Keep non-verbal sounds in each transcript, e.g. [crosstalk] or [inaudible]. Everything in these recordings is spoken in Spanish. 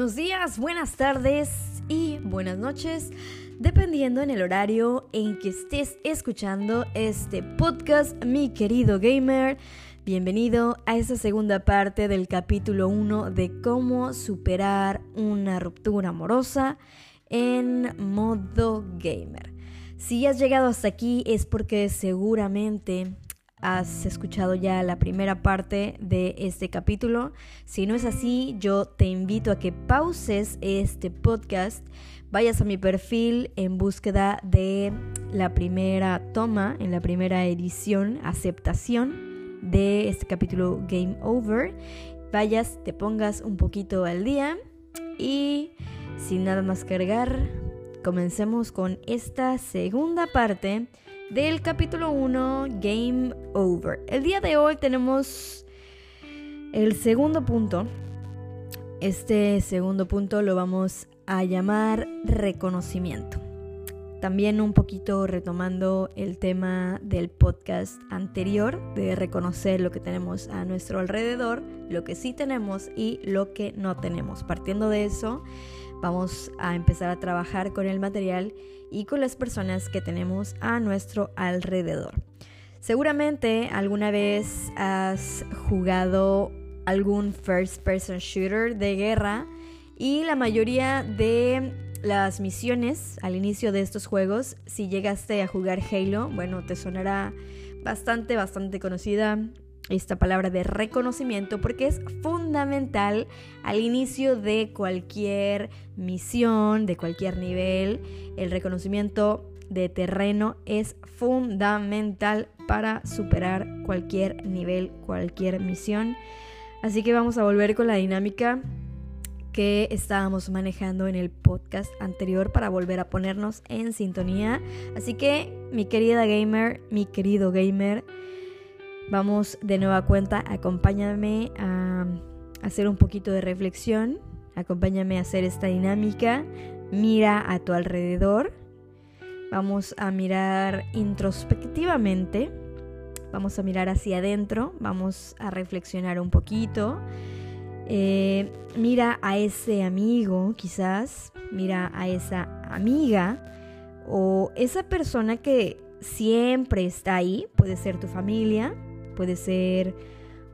Buenos días, buenas tardes y buenas noches, dependiendo en el horario en que estés escuchando este podcast, mi querido gamer. Bienvenido a esta segunda parte del capítulo 1 de cómo superar una ruptura amorosa en modo gamer. Si has llegado hasta aquí es porque seguramente has escuchado ya la primera parte de este capítulo. Si no es así, yo te invito a que pauses este podcast, vayas a mi perfil en búsqueda de la primera toma, en la primera edición, aceptación de este capítulo Game Over. Vayas, te pongas un poquito al día y sin nada más cargar, comencemos con esta segunda parte del capítulo 1 Game Over. El día de hoy tenemos el segundo punto. Este segundo punto lo vamos a llamar reconocimiento. También un poquito retomando el tema del podcast anterior de reconocer lo que tenemos a nuestro alrededor, lo que sí tenemos y lo que no tenemos. Partiendo de eso, vamos a empezar a trabajar con el material y con las personas que tenemos a nuestro alrededor. Seguramente alguna vez has jugado algún first person shooter de guerra y la mayoría de las misiones al inicio de estos juegos, si llegaste a jugar Halo, bueno, te sonará bastante, bastante conocida esta palabra de reconocimiento porque es fundamental al inicio de cualquier misión, de cualquier nivel. El reconocimiento de terreno es fundamental para superar cualquier nivel, cualquier misión. Así que vamos a volver con la dinámica que estábamos manejando en el podcast anterior para volver a ponernos en sintonía. Así que mi querida gamer, mi querido gamer, Vamos de nueva cuenta, acompáñame a hacer un poquito de reflexión, acompáñame a hacer esta dinámica, mira a tu alrededor, vamos a mirar introspectivamente, vamos a mirar hacia adentro, vamos a reflexionar un poquito. Eh, mira a ese amigo, quizás, mira a esa amiga o esa persona que siempre está ahí, puede ser tu familia, puede ser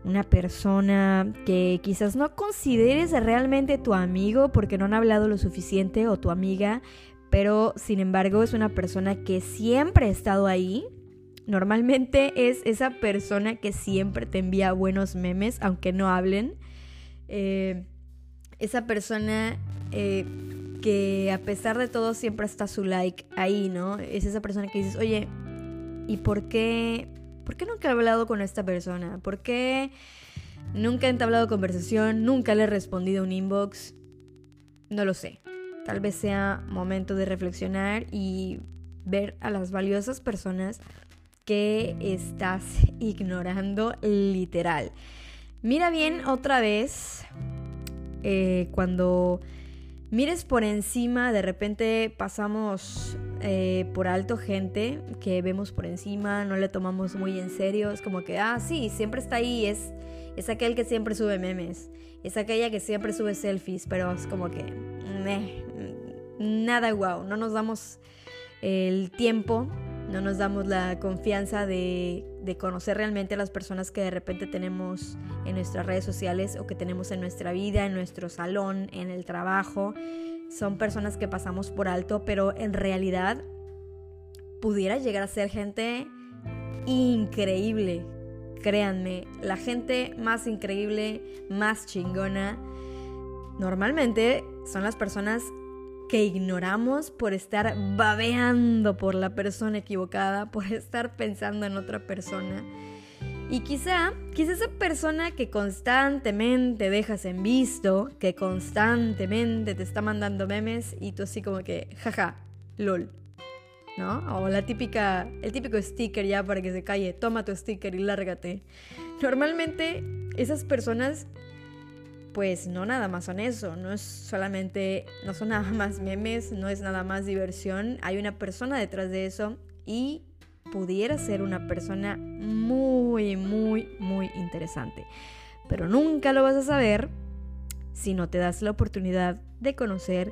una persona que quizás no consideres realmente tu amigo porque no han hablado lo suficiente o tu amiga, pero sin embargo es una persona que siempre ha estado ahí. Normalmente es esa persona que siempre te envía buenos memes, aunque no hablen. Eh, esa persona eh, que a pesar de todo siempre está su like ahí, ¿no? Es esa persona que dices, oye, ¿y por qué ¿por qué nunca he hablado con esta persona? ¿Por qué nunca he entablado conversación? ¿Nunca le he respondido un inbox? No lo sé. Tal vez sea momento de reflexionar y ver a las valiosas personas que estás [laughs] ignorando literal. Mira bien otra vez eh, cuando mires por encima, de repente pasamos eh, por alto gente que vemos por encima, no le tomamos muy en serio, es como que, ah, sí, siempre está ahí, es, es aquel que siempre sube memes, es aquella que siempre sube selfies, pero es como que, nada guau, no nos damos el tiempo, no nos damos la confianza de, de conocer realmente a las personas que de repente tenemos en nuestras redes sociales o que tenemos en nuestra vida, en nuestro salón, en el trabajo son personas que pasamos por alto, pero en realidad pudiera llegar a ser gente increíble. Créanme, la gente más increíble, más chingona, normalmente son las personas que ignoramos por estar babeando por la persona equivocada, [laughs] por estar pensando en otra persona. Y quizá, quizá esa persona que constantemente dejas en visto, que constantemente te está mandando memes y tú así como que, jaja, lol. ¿No? O la típica, el típico sticker ya para que se calle, toma tu sticker y lárgate. Normalmente esas personas pues no nada más son eso, no es solamente, no son nada más memes, no es nada más diversión, hay una persona detrás de eso y pudiera ser una persona muy, muy, muy interesante. Pero nunca lo vas a saber si no te das la oportunidad de conocer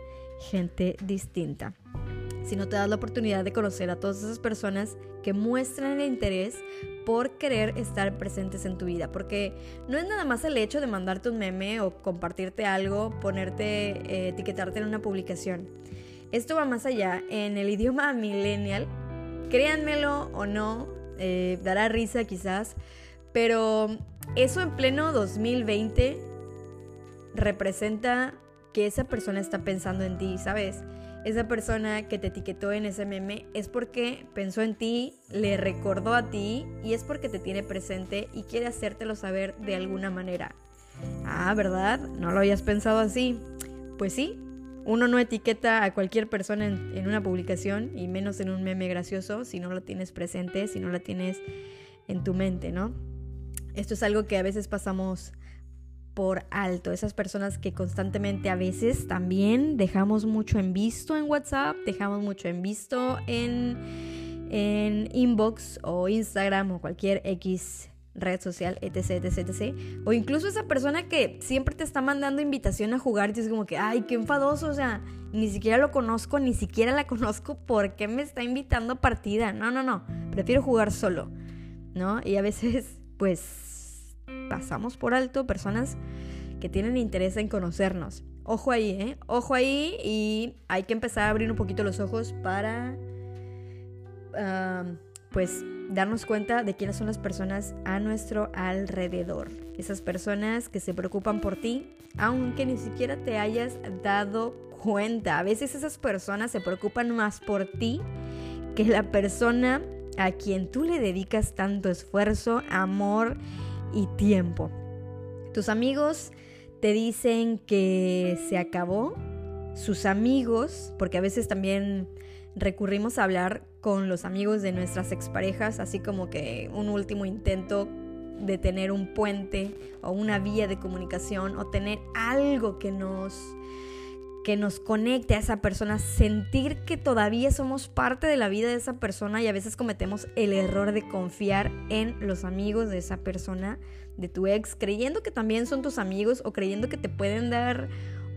gente distinta. Si no te das la oportunidad de conocer a todas esas personas que muestran el interés por querer estar presentes en tu vida. Porque no es nada más el hecho de mandarte un meme o compartirte algo, ponerte, eh, etiquetarte en una publicación. Esto va más allá. En el idioma millennial, créanmelo o no, eh, dará risa quizás, pero eso en pleno 2020 representa que esa persona está pensando en ti, ¿sabes? Esa persona que te etiquetó en ese meme es porque pensó en ti, le recordó a ti y es porque te tiene presente y quiere hacértelo saber de alguna manera. Ah, ¿verdad? ¿No lo habías pensado así? Pues sí, uno no etiqueta a cualquier persona en, una publicación y menos en un meme gracioso si no lo tienes presente, si no la tienes en tu mente, ¿no? Esto es algo que a veces pasamos por alto. Esas personas que constantemente a veces también dejamos mucho en visto en WhatsApp, dejamos mucho en visto en, en inbox o Instagram o cualquier X red social, etc, etc, etc. O incluso esa persona que siempre te está mandando invitación a jugar y es como que, ay, qué enfadoso, o sea, ni siquiera lo conozco, ni siquiera la [laughs] conozco, ¿por qué me está invitando a partida? No, no, no, prefiero jugar solo, ¿no? Y a veces, pues, pasamos por alto personas que tienen interés en conocernos. Ojo ahí, ¿eh? Ojo ahí y hay que empezar a abrir un poquito los ojos para, pues, darnos cuenta de quiénes son las personas a nuestro alrededor. Esas personas que se preocupan por ti, aunque ni siquiera te hayas dado cuenta. A veces esas personas se preocupan más por ti que la persona a quien tú le dedicas tanto esfuerzo, amor y tiempo. Tus amigos te dicen que se acabó. Sus amigos, porque a veces también recurrimos a hablar con los amigos de nuestras exparejas, así como que un último intento de tener un puente o una vía de comunicación o tener algo que nos que nos conecte a esa persona, sentir que todavía somos parte de la vida de esa persona y a veces cometemos el error de confiar en los amigos de esa persona, de tu ex, creyendo que también son tus amigos o creyendo que te pueden dar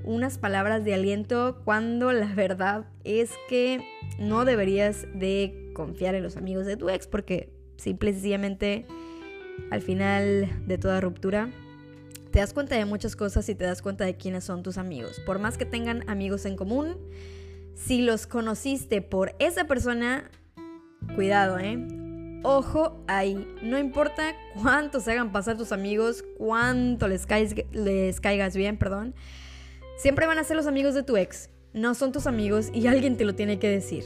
unas palabras de aliento cuando la verdad es que no deberías de confiar en los amigos de tu ex porque simple y sencillamente al final de toda ruptura te das cuenta de muchas cosas y te das cuenta de quiénes son tus amigos. Por más que tengan amigos en común, si los conociste por esa persona, cuidado, ¿eh? Ojo ahí, no importa cuánto se hagan pasar tus amigos, cuánto les, les caigas bien, perdón, siempre van a ser los amigos de tu ex, no son tus amigos y alguien te lo tiene que decir.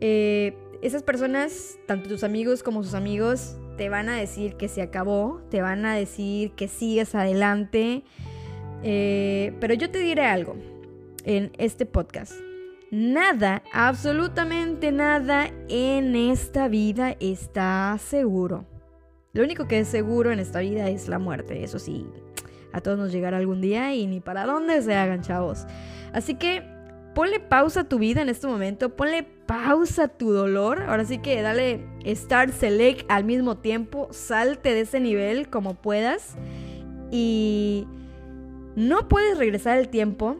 Eh, esas personas, tanto tus amigos como sus amigos, te van a decir que se acabó, te van a decir que sigues adelante. Eh, pero yo te diré algo en este podcast. Nada, absolutamente nada en esta vida está seguro. Lo único que es seguro en esta vida es la muerte. Eso sí, a todos nos llegará algún día y ni para dónde se hagan, chavos. Así que ponle pausa a tu vida en este momento, ponle pausa a tu dolor. Ahora sí que dale start, select al mismo tiempo, salte de ese nivel como puedas. Y no puedes regresar el tiempo,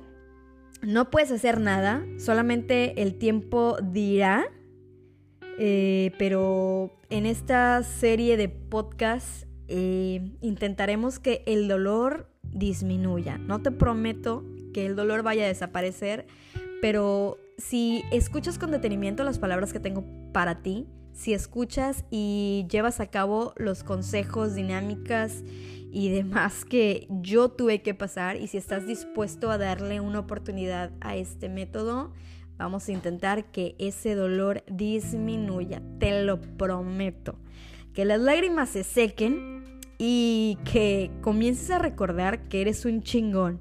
no puedes hacer nada, solamente el tiempo dirá. Eh, pero en esta serie de podcasts eh, intentaremos que el dolor disminuya. No te prometo que el dolor vaya a desaparecer, pero si escuchas con detenimiento las palabras que tengo para ti, si escuchas y llevas a cabo los consejos, dinámicas y demás que yo tuve que pasar y si estás dispuesto a darle una oportunidad a este método, vamos a intentar que ese dolor disminuya, te lo prometo. Que las lágrimas se sequen y que comiences a recordar que eres un chingón,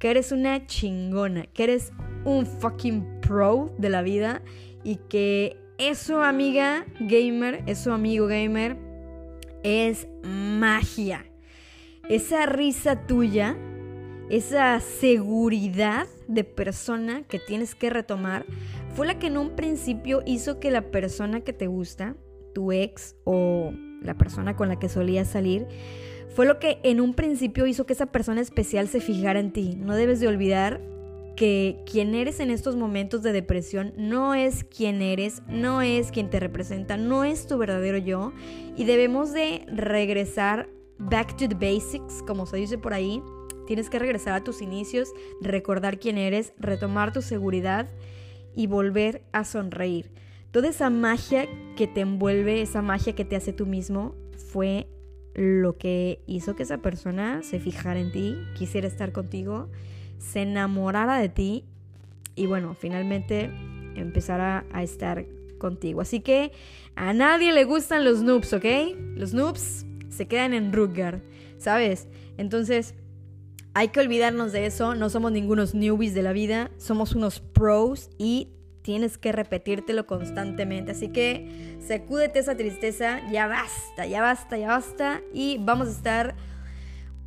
que eres una chingona, que eres un fucking pro de la vida y que eso, amiga gamer, eso, amigo gamer, es magia. Esa risa tuya, esa seguridad de persona que tienes que retomar, fue la que en un principio hizo que la persona que te gusta, tu ex o la persona con la que solías salir, fue lo que en un principio hizo que esa persona especial se fijara en ti. No debes de olvidar que quien eres en estos momentos de depresión no es quien eres, no es quien te representa, no es tu verdadero yo y debemos de regresar back to the basics, como se dice por ahí. Tienes que regresar a tus inicios, recordar quién eres, retomar tu seguridad y volver a sonreír. Toda esa magia que te envuelve, esa magia que te hace tú mismo, fue lo que hizo que esa persona se fijara en ti, quisiera estar contigo se enamorara de ti y bueno, finalmente empezara a estar contigo. Así que a nadie le gustan los noobs, ¿ok? Los noobs se quedan en Rutger, ¿sabes? Entonces, hay que olvidarnos de eso, no somos ningunos newbies de la vida, somos unos pros y tienes que repetírtelo constantemente. Así que sacúdete esa tristeza, ya basta, ya basta, ya basta y vamos a estar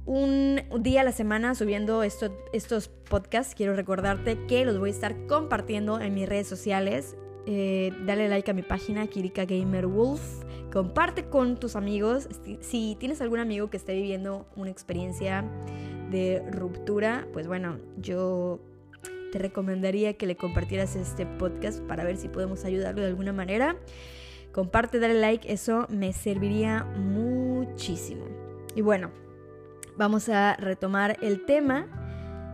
un día a la semana subiendo estos podcasts. Quiero recordarte que los voy a estar compartiendo en mis redes sociales. Eh, dale like a mi página Kirika Gamer Wolf. Comparte con tus amigos. Si tienes algún amigo que esté viviendo una experiencia de ruptura, pues bueno, yo te recomendaría que le compartieras este podcast para ver si podemos ayudarlo de alguna manera. Comparte, dale like, eso me serviría muchísimo. Y bueno, vamos a retomar el tema.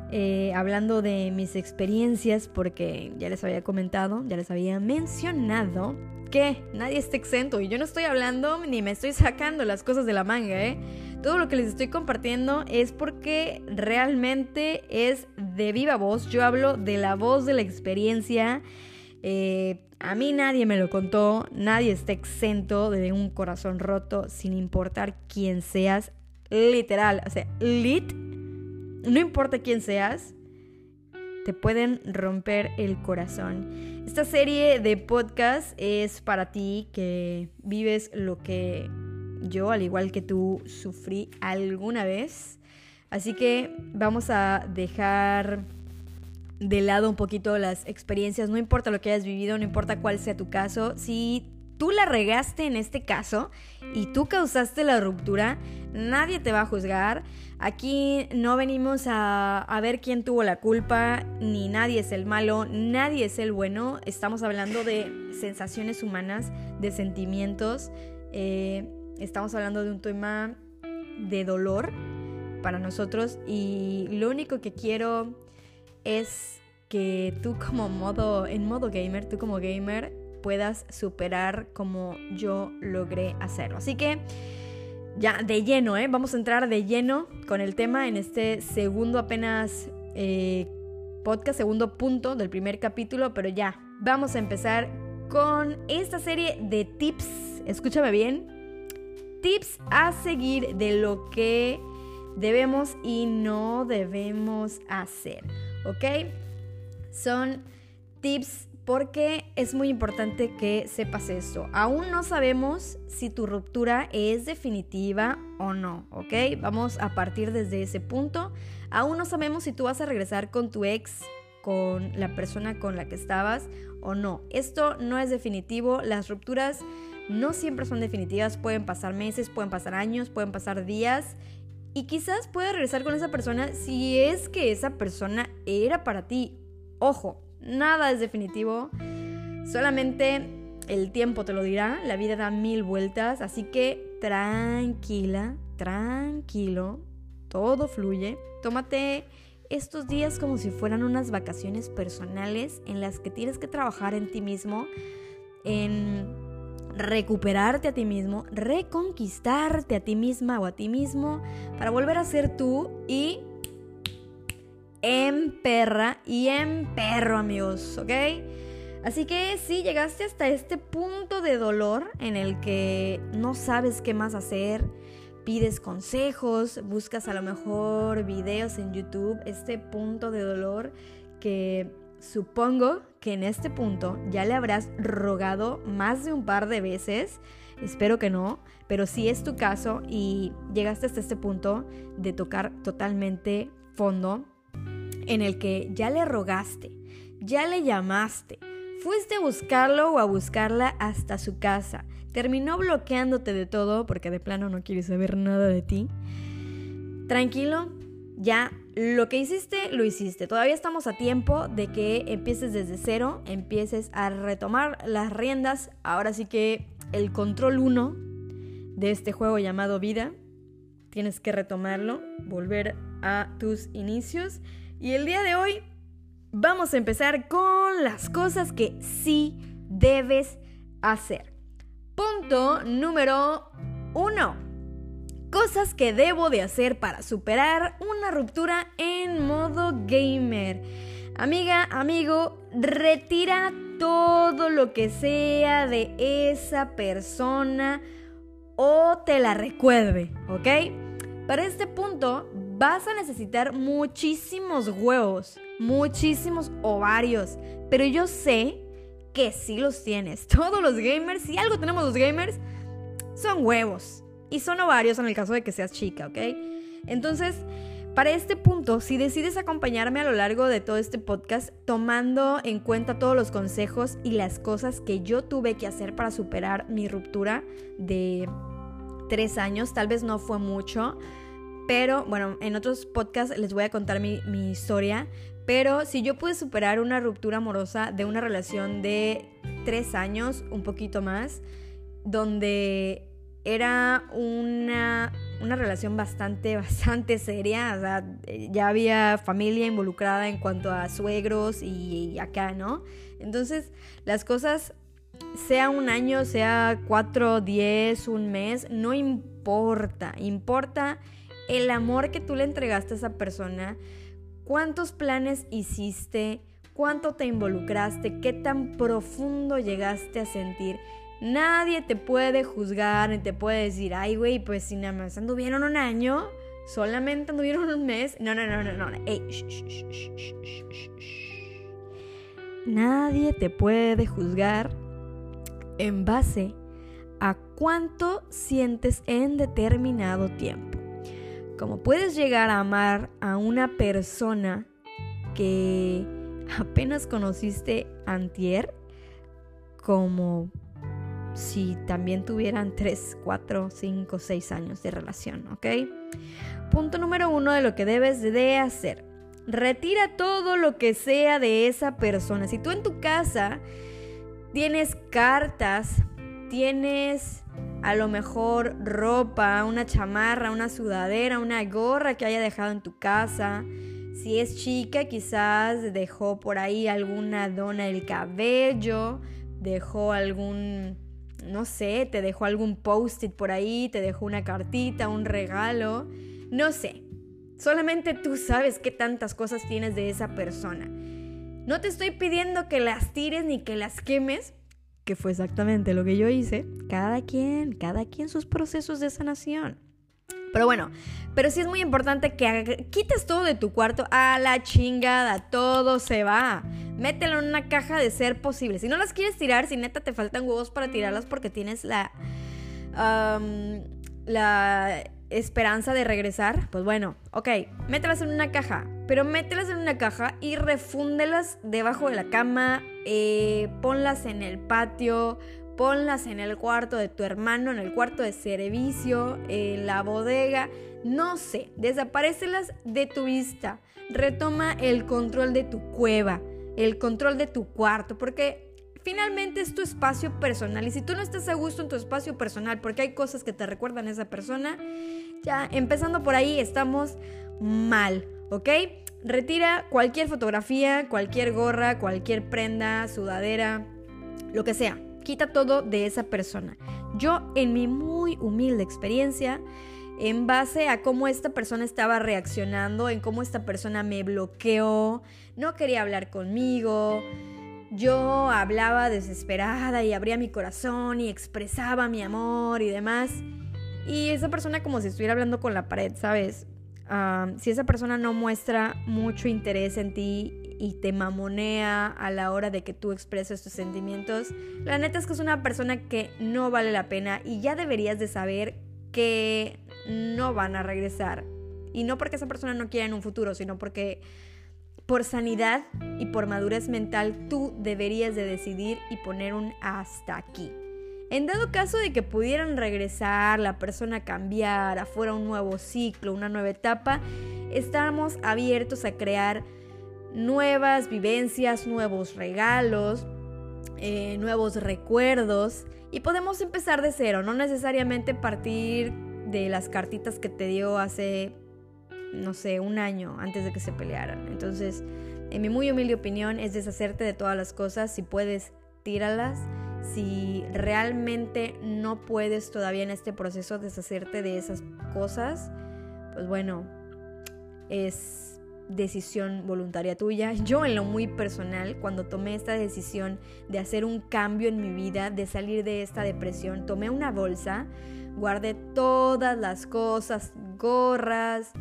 Eh, hablando de mis experiencias, porque ya les había comentado, ya les había mencionado que nadie está exento y yo no estoy hablando ni me estoy sacando las cosas de la manga, ¿eh? Todo lo que les estoy compartiendo es porque realmente es de viva voz. Yo hablo de la voz de la experiencia. Eh, a mí nadie me lo contó, nadie está exento de un corazón roto, sin importar quién seas literal, o sea, lit, no importa quién seas, te pueden romper el corazón. Esta serie de podcast es para ti que vives lo que yo, al igual que tú, sufrí alguna vez. Así que vamos a dejar de lado un poquito las experiencias, no importa lo que hayas vivido, no importa cuál sea tu caso, si tú la regaste en este caso y tú causaste la ruptura, nadie te va a juzgar. Aquí no venimos a, ver quién tuvo la culpa, ni nadie es el malo, nadie es el bueno. Estamos hablando de sensaciones humanas, de sentimientos. Eh, estamos hablando de un tema de dolor para nosotros y lo único que quiero es que tú como modo, en modo gamer, tú como gamer, puedas superar como yo logré hacerlo. Así que ya de lleno, ¿eh? vamos a entrar de lleno con el tema en este segundo apenas eh, podcast, segundo punto del primer capítulo, pero ya, vamos a empezar con esta serie de tips, escúchame bien, tips a seguir de lo que debemos y no debemos hacer, ¿ok? Son tips porque es muy importante que sepas esto. Aún no sabemos si tu ruptura es definitiva o no, ¿ok? Vamos a partir desde ese punto. Aún no sabemos si tú vas a regresar con tu ex, con la persona con la que estabas o no. Esto no es definitivo. Las rupturas no siempre son definitivas. Pueden pasar meses, pueden pasar años, pueden pasar días. Y quizás puedas regresar con esa persona si es que esa persona era para ti. Ojo, Nada es definitivo. Solamente el tiempo te lo dirá. La vida da mil vueltas. Así que tranquila, tranquilo. Todo fluye. Tómate estos días como si fueran unas vacaciones personales en las que tienes que trabajar en ti mismo, en recuperarte a ti mismo, reconquistarte a ti misma o a ti mismo para volver a ser tú y en perra y en perro, amigos, ¿ok? Así que si llegaste hasta este punto de dolor en el que no sabes qué más hacer, pides consejos, buscas a lo mejor videos en YouTube, este punto de dolor que supongo que en este punto ya le habrás rogado más de un par de veces, espero que no, pero si es tu caso y llegaste hasta este punto de tocar totalmente fondo, en el que ya le rogaste, ya le llamaste, fuiste a buscarlo o a buscarla hasta su casa, terminó bloqueándote de todo porque de plano no quiere saber nada de ti, tranquilo, ya lo que hiciste, lo hiciste. Todavía estamos a tiempo de que empieces desde cero, empieces a retomar las riendas. Ahora sí que el control 1 de este juego llamado vida, tienes que retomarlo, volver a tus inicios. Y el día de hoy vamos a empezar con las cosas que sí debes hacer. Punto número 1 Cosas que debo de hacer para superar una ruptura en modo gamer. Amiga, amigo, retira todo lo que sea de esa persona o te la recuerde, ¿ok? Para este punto vas a necesitar muchísimos huevos, muchísimos ovarios, pero yo sé que sí los tienes. [laughs] Todos los gamers, si algo tenemos los gamers, son huevos. Y son ovarios en el caso de que seas chica, ¿ok? Entonces, para este punto, si decides acompañarme a lo largo de todo este podcast, tomando en cuenta todos los consejos y las cosas que yo tuve que hacer para superar mi ruptura de tres años, tal vez no fue mucho, pero bueno, en otros podcasts les voy a contar mi, mi historia, pero si yo pude superar una ruptura amorosa de una relación de tres años, un poquito más, donde era una, relación bastante, [laughs] bastante seria. O sea, ya había familia involucrada en cuanto a suegros y, acá, ¿no? Entonces, las cosas, sea un año, sea cuatro, diez, un mes, no importa. Importa el amor que tú le entregaste a esa persona, cuántos planes hiciste, cuánto te involucraste, qué tan profundo llegaste a sentir. Nadie te puede juzgar ni te puede decir, ay, güey, pues si nada más anduvieron un año, solamente anduvieron un mes. No, no, no, no, no. Nadie te puede juzgar en base a cuánto sientes en determinado tiempo. Como puedes llegar a amar a una persona que apenas conociste antier, como si también tuvieran 3, 4, 5, 6 años de relación, ¿ok? Punto número uno de lo que debes de hacer. Retira todo lo que sea de esa persona. Si tú en tu casa tienes cartas, tienes a lo mejor ropa, una chamarra, una sudadera, una gorra que haya dejado en tu casa. Si es chica, quizás dejó por ahí alguna dona del cabello, dejó algún no sé, te dejó algún post-it por ahí, te dejó una cartita, un regalo, no sé. Solamente tú sabes qué tantas cosas tienes de esa persona. No te estoy pidiendo que las tires ni que las quemes, que fue exactamente lo que yo hice. Cada quien, cada quien sus procesos de sanación. Pero bueno, pero sí es muy importante que quites todo de tu cuarto a la chingada, todo se va. Mételo en una caja de ser posible. Si no las quieres tirar, si neta te faltan huevos para tirarlas porque tienes la la esperanza de regresar, pues bueno, ok, mételas en una caja, pero mételas en una caja y refúndelas debajo de la cama, eh, ponlas en el patio, ponlas en el cuarto de tu hermano, en el cuarto de servicio, en la bodega, no sé, desaparecelas de tu vista, retoma el control de tu cueva, el control de tu cuarto, porque finalmente es tu espacio personal y si tú no estás a gusto en tu espacio personal porque hay cosas que te recuerdan a esa persona, ya empezando por ahí estamos mal, ¿ok? Retira cualquier fotografía, cualquier gorra, cualquier prenda, sudadera, lo que sea quita todo de esa persona. Yo en mi muy humilde experiencia, en base a cómo esta persona estaba reaccionando, en cómo esta persona me bloqueó, no quería hablar conmigo, yo hablaba desesperada y abría mi corazón y expresaba mi amor y demás. Y esa persona como si estuviera hablando con la pared, ¿sabes? Si esa persona no muestra mucho interés en ti y te mamonea a la hora de que tú expreses tus sentimientos, la neta es que es una persona que no vale la pena y ya deberías de saber que no van a regresar. Y no porque esa persona no quiera en un futuro, sino porque por sanidad y por madurez mental tú deberías de decidir y poner un hasta aquí. En dado caso de que pudieran regresar, la persona cambiara, fuera un nuevo ciclo, una nueva etapa, estamos abiertos a crear nuevas vivencias, nuevos regalos, eh, nuevos recuerdos y podemos empezar de cero, no necesariamente partir de las cartitas que te dio hace, no sé, un año antes de que se pelearan. Entonces, en mi muy humilde opinión, es deshacerte de todas las cosas, si puedes, tíralas si realmente no puedes todavía en este proceso deshacerte de esas cosas, pues bueno, es decisión voluntaria tuya. Yo en lo muy personal, cuando tomé esta decisión de hacer un cambio en mi vida, de salir de esta depresión, tomé una bolsa, guardé todas las cosas, gorras,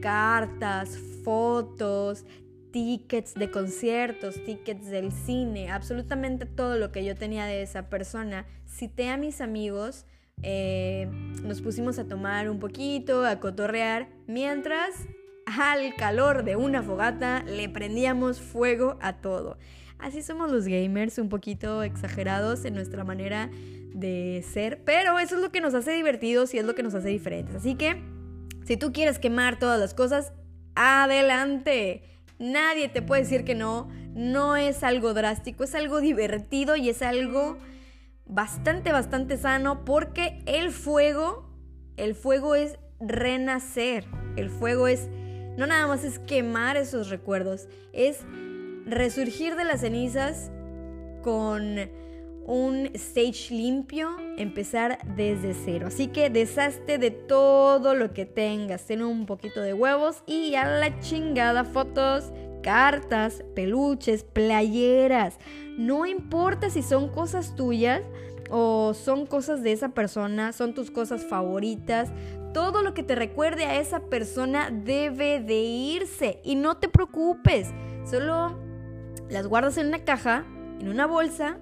cartas, fotos, tickets de conciertos, tickets del cine, absolutamente todo lo que yo tenía de esa persona. Cité a mis amigos, eh, nos pusimos a tomar un poquito, a cotorrear, mientras al calor de una fogata le prendíamos fuego a todo. Así somos los gamers, un poquito exagerados en nuestra manera de ser, pero eso es lo que nos hace divertidos y es lo que nos hace diferentes. Así que, si tú quieres quemar todas las cosas, adelante. Nadie te puede decir que no. No es algo drástico, es algo divertido y es algo bastante, bastante sano porque el fuego, el fuego es renacer. El fuego es, no nada más es quemar esos recuerdos, es resurgir de las cenizas con un stage limpio, empezar desde cero. Así que deshazte de todo lo que tengas, ten un poquito de huevos y a la chingada fotos, cartas, peluches, playeras. No importa si son cosas tuyas o son cosas de esa persona, son tus cosas favoritas. Todo lo que te recuerde a esa persona debe de irse y no te preocupes. Solo las guardas en una caja, en una bolsa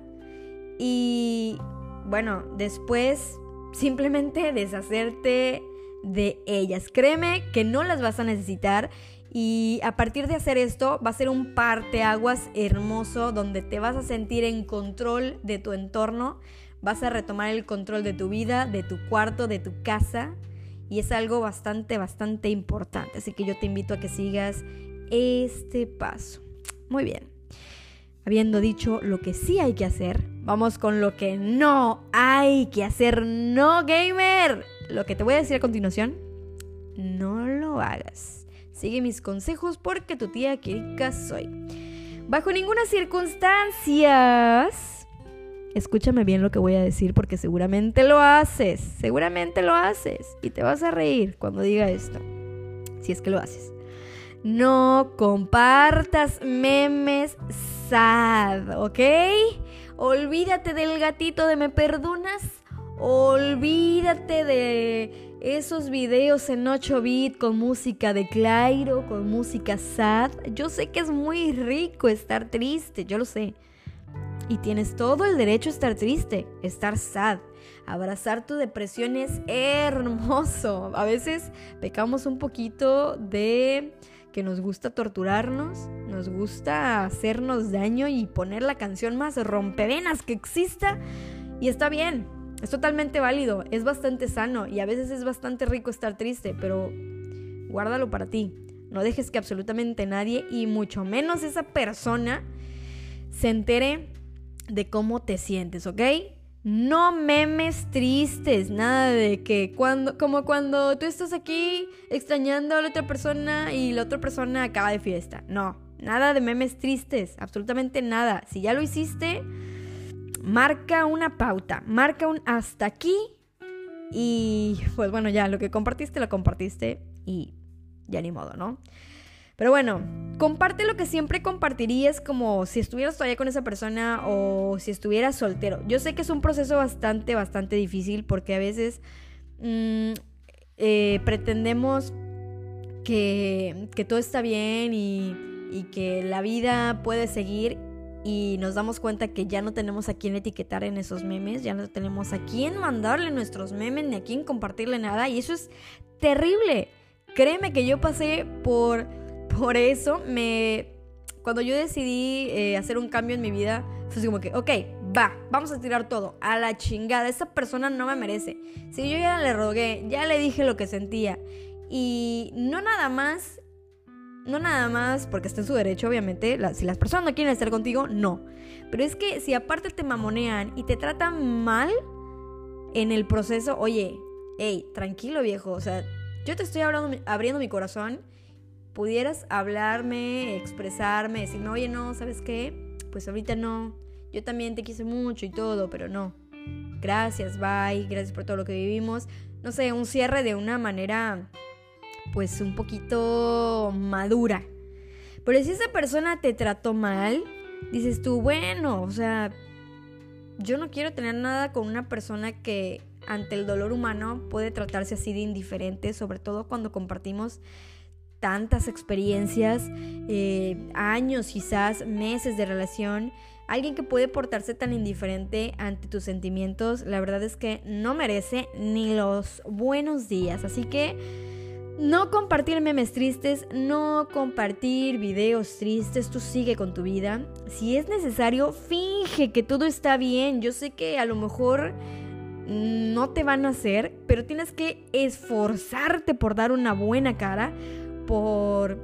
y bueno, después simplemente deshacerte de ellas. Créeme que no las vas a necesitar y a partir de hacer esto va a ser un parteaguas hermoso donde te vas a sentir en control de tu entorno, vas a retomar el control de tu vida, de tu cuarto, de tu casa y es algo bastante, bastante importante. Así que yo te invito a que sigas este paso. Muy bien. Habiendo dicho lo que sí hay que hacer, vamos con lo que no hay que hacer, no gamer. Lo que te voy a decir a continuación, no lo hagas. Sigue mis consejos porque tu tía Kirika soy. Bajo ninguna circunstancia, escúchame bien lo que voy a decir porque seguramente lo haces, seguramente lo haces y te vas a reír cuando diga esto, si es que lo haces. No compartas memes sad, ¿ok? Olvídate del gatito de me perdonas. Olvídate de esos videos en 8 bit con música de Clairo, con música sad. Yo sé que es muy rico estar triste, yo lo sé. Y tienes todo el derecho a estar triste, estar sad. Abrazar tu depresión es hermoso. A veces pecamos un poquito de que nos gusta torturarnos, nos gusta hacernos daño y poner la canción más rompevenas que exista. Y está bien, es totalmente válido, es bastante sano y a veces es bastante rico estar triste, pero guárdalo para ti. No dejes que absolutamente nadie y mucho menos esa persona se entere de cómo te sientes, ¿ok? No memes tristes, nada de que cuando, como cuando tú estás aquí extrañando a la otra persona y la otra persona acaba de fiesta. No, nada de memes tristes, absolutamente nada. Si ya lo hiciste, marca una pauta, marca un hasta aquí y pues bueno, ya lo que compartiste lo compartiste y ya ni modo, ¿no? Pero bueno, comparte lo que siempre compartirías como si estuvieras todavía con esa persona o si estuvieras soltero. Yo sé que es un proceso bastante, bastante difícil porque a veces mm, eh, pretendemos que, todo está bien y, y que la vida puede seguir y nos damos cuenta que ya no tenemos a quién etiquetar en esos memes, ya no tenemos a quién mandarle nuestros memes ni a quién compartirle nada y eso es terrible. Créeme que yo pasé por por eso me... Cuando yo decidí eh, hacer un cambio en mi vida, fue como que, ok, va, vamos a tirar todo, a la chingada, esa persona no me merece. Si yo ya le rogué, ya le dije lo que sentía y no nada más, no nada más porque está en su derecho, obviamente, si las personas no quieren estar contigo, no. Pero es que si aparte te mamonean y te tratan mal en el proceso, oye, hey, tranquilo viejo, o sea, yo te estoy abriendo mi corazón, pudieras hablarme, expresarme, decirme, oye, no, ¿sabes qué? Pues ahorita no, yo también te quise mucho y todo, pero no. Gracias, bye, gracias por todo lo que vivimos. No sé, un cierre de una manera, pues un poquito madura. Pero si esa persona te trató mal, dices tú, bueno, o sea, yo no quiero tener nada con una persona que ante el dolor humano puede tratarse así de indiferente, sobre todo cuando compartimos tantas experiencias, eh, años quizás, meses de relación. Alguien que puede portarse tan indiferente ante tus sentimientos, la verdad es que no merece ni los buenos días. Así que no compartir memes tristes, no compartir videos tristes, tú sigue con tu vida. Si es necesario, finge que todo está bien. Yo sé que a lo mejor no te van a hacer, pero tienes que esforzarte por dar una buena cara, por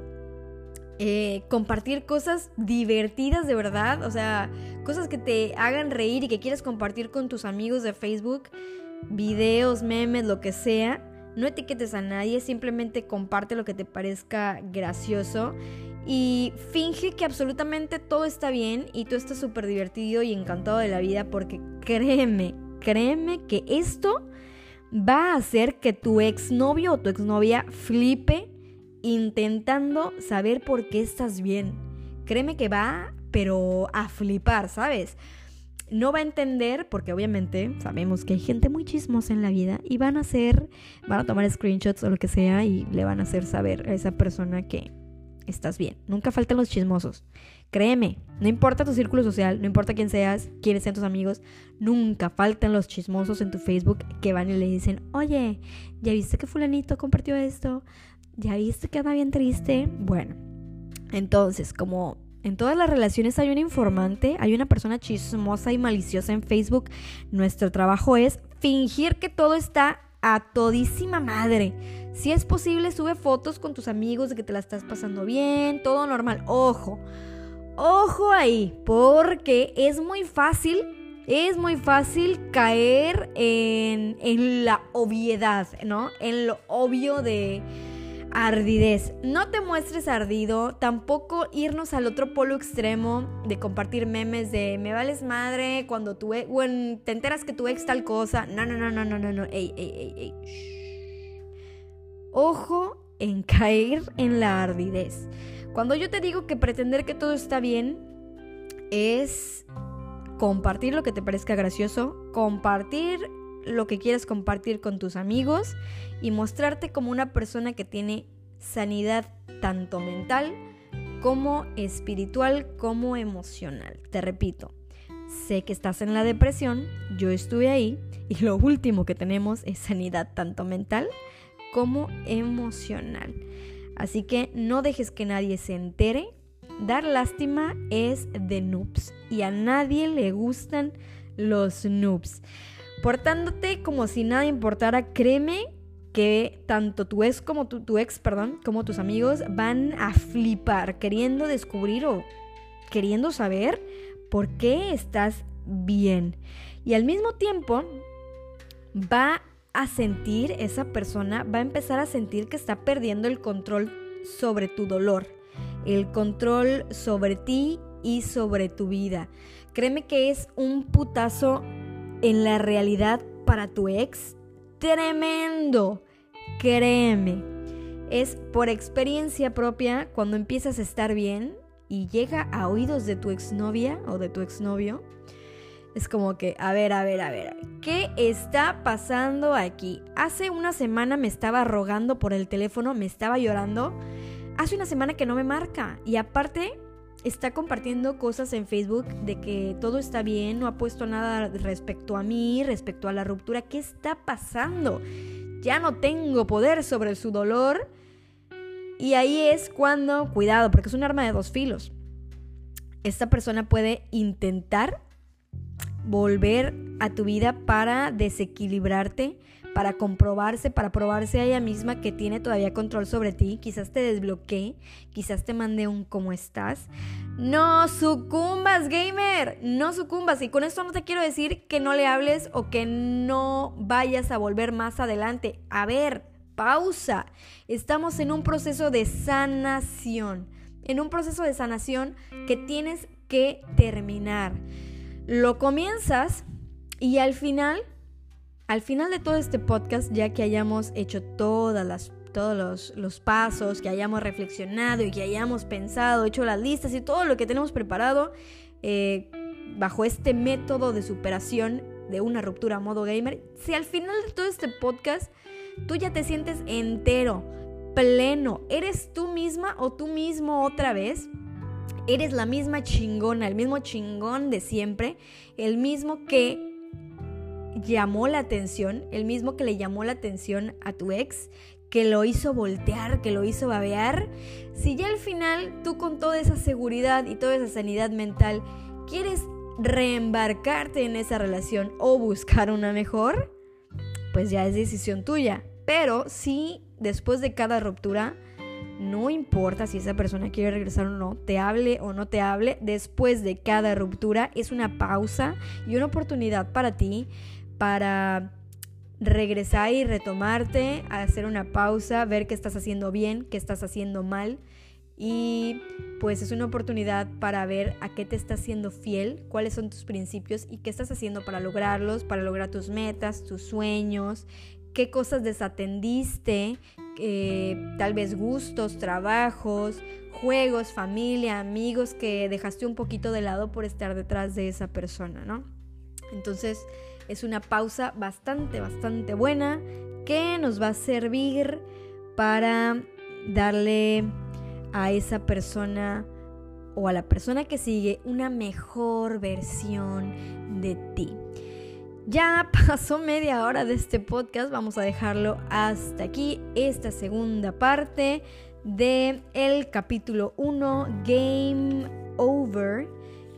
eh, compartir cosas divertidas de verdad, o sea, cosas que te hagan reír y que quieres compartir con tus amigos de Facebook, videos, memes, lo que sea. No etiquetes a nadie, simplemente comparte lo que te parezca gracioso y finge que absolutamente todo está bien y tú estás súper divertido y encantado de la vida porque créeme, créeme que esto va a hacer que tu exnovio o tu exnovia flipe intentando saber por qué estás bien. Créeme que va, pero a flipar, ¿sabes? No va a entender, porque obviamente sabemos que hay gente muy chismosa en la vida y van a hacer, van a tomar screenshots o lo que sea y le van a hacer saber a esa persona que estás bien. Nunca faltan los chismosos. Créeme, no importa tu círculo social, no importa quién seas, quiénes sean tus amigos, nunca faltan los chismosos en tu Facebook que van y le dicen, oye, ¿ya viste que fulanito compartió esto? ¿Ya viste que anda bien triste? Bueno, entonces, como en todas las relaciones hay un informante, hay una persona chismosa y maliciosa en Facebook, nuestro trabajo es fingir que todo está a todísima madre. Si es posible, sube fotos con tus amigos de que te la estás pasando bien, todo normal. Ojo, ojo ahí, porque es muy fácil, es muy fácil caer en, en la obviedad, ¿no? En lo obvio de ardidez. No te muestres ardido, tampoco irnos al otro polo extremo de compartir memes de me vales madre cuando tu ex, te enteras que tu ex tal cosa. No, no, no, no, no, no, no. Ey, ey, ey, ey. Ojo en [laughs] caer en la ardidez. Cuando yo te digo que pretender que todo está bien es compartir lo que te parezca gracioso, compartir lo que quieras compartir con tus amigos y mostrarte como una persona que tiene sanidad tanto mental como espiritual como emocional. Te repito, sé que estás en la depresión, yo estuve ahí [laughs] y lo último que tenemos es sanidad tanto mental como emocional. Así que no dejes que nadie se entere. Dar lástima es de noobs y a nadie le gustan los noobs portándote como si nada importara, créeme que tanto tu ex como tu, ex, perdón, como tus amigos van a flipar queriendo descubrir o queriendo saber por qué estás bien. Y al mismo tiempo va a sentir esa persona, va a empezar a sentir que está perdiendo el control sobre tu dolor, el control sobre ti y sobre tu vida. Créeme que es un putazo en la realidad para tu ex? Tremendo, créeme. Es por experiencia propia cuando empiezas a estar bien y llega a oídos de tu exnovia o de tu exnovio. Es como que, a ver, a ver, a ver, ¿qué está pasando aquí? Hace una semana me estaba rogando por el teléfono, me estaba llorando. Hace una semana que no me marca. Y aparte, está compartiendo cosas en Facebook de que todo está bien, no ha puesto nada respecto a mí, respecto a la ruptura. ¿Qué está pasando? Ya no tengo poder sobre su dolor. Y ahí es cuando, cuidado, porque es un arma de dos filos. Esta persona puede intentar volver a tu vida para desequilibrarte, para comprobarse, para probarse a ella misma que tiene todavía control sobre ti. Quizás te desbloquee, quizás te mande un cómo estás. No sucumbas, gamer, no sucumbas. Y con esto no te quiero decir que no le hables o que no vayas a volver más adelante. A ver, pausa. Estamos en un proceso de sanación. En un proceso de sanación que tienes que terminar. Lo comienzas y al final al final de todo este podcast, ya que hayamos hecho todas las, todos los, pasos, que hayamos reflexionado y que hayamos pensado, hecho las listas y todo lo que tenemos preparado eh, bajo este método de superación de una ruptura a modo gamer, si al final de todo este podcast tú ya te sientes entero, pleno, eres tú misma o tú mismo otra vez, eres la misma chingona, el mismo chingón de siempre, el mismo que llamó la atención, el mismo que le llamó la atención a tu ex, que lo hizo voltear, que lo hizo babear, si ya al final tú con toda esa seguridad y toda esa sanidad mental quieres reembarcarte en esa relación o buscar una mejor, pues ya es decisión tuya. Pero si después de cada ruptura, no importa si esa persona quiere regresar o no, te hable o no te hable, después de cada ruptura es una pausa y una oportunidad para ti para regresar y retomarte, hacer una pausa, ver qué estás haciendo bien, qué estás haciendo mal. Y pues es una oportunidad para ver a qué te estás siendo fiel, cuáles son tus principios y qué estás haciendo para lograrlos, para lograr tus metas, tus sueños, qué cosas desatendiste, eh, tal vez gustos, trabajos, juegos, familia, amigos que dejaste un poquito de lado por estar detrás de esa persona, ¿no? Entonces, es una pausa bastante, bastante buena que nos va a servir para darle a esa persona o a la persona que sigue una mejor versión de ti. Ya [laughs] pasó media hora de este podcast, vamos a dejarlo hasta aquí, esta segunda parte de el capítulo 1 Game Over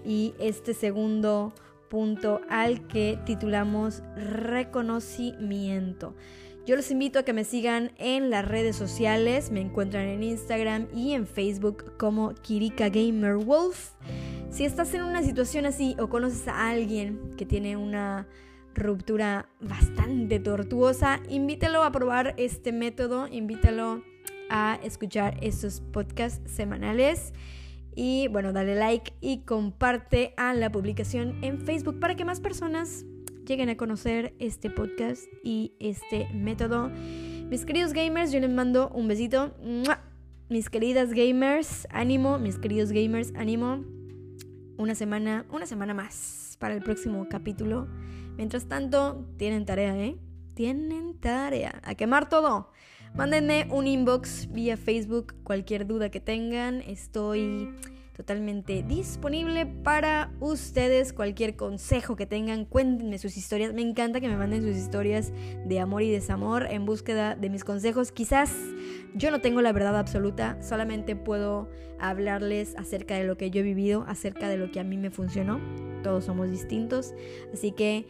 y este segundo punto al que titulamos reconocimiento. Yo los invito a que me sigan en las redes sociales, me encuentran en Instagram y en Facebook como Kirika Gamer Wolf. Si estás en una situación así o conoces a alguien que tiene una ruptura bastante tortuosa, invítalo a probar este método, invítalo a escuchar estos podcasts semanales. Y bueno, dale like y comparte a la publicación en Facebook para que más personas lleguen a conocer este podcast y este método. Mis queridos gamers, yo les mando un besito. Mis queridas gamers, ánimo, mis queridos gamers, ánimo. Una semana, una semana más para el próximo capítulo. Mientras tanto, tienen tarea, ¿eh? Tienen tarea. A quemar todo. Mándenme un inbox vía Facebook, cualquier duda que tengan. Estoy totalmente disponible para ustedes. Cualquier consejo que tengan, cuéntenme sus historias. Me encanta que me manden sus historias de amor y desamor en búsqueda de mis consejos. Quizás yo no tengo la verdad absoluta, solamente puedo hablarles acerca de lo que yo he vivido, acerca de lo que a mí me funcionó. Todos somos distintos. Así que...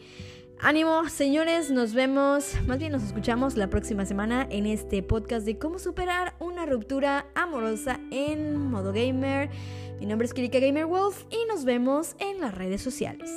Ánimo, señores, nos vemos, más bien nos escuchamos la próxima semana en este podcast de cómo superar una ruptura amorosa en modo gamer. Mi nombre es Kirika Gamer Wolf y nos vemos en las redes sociales.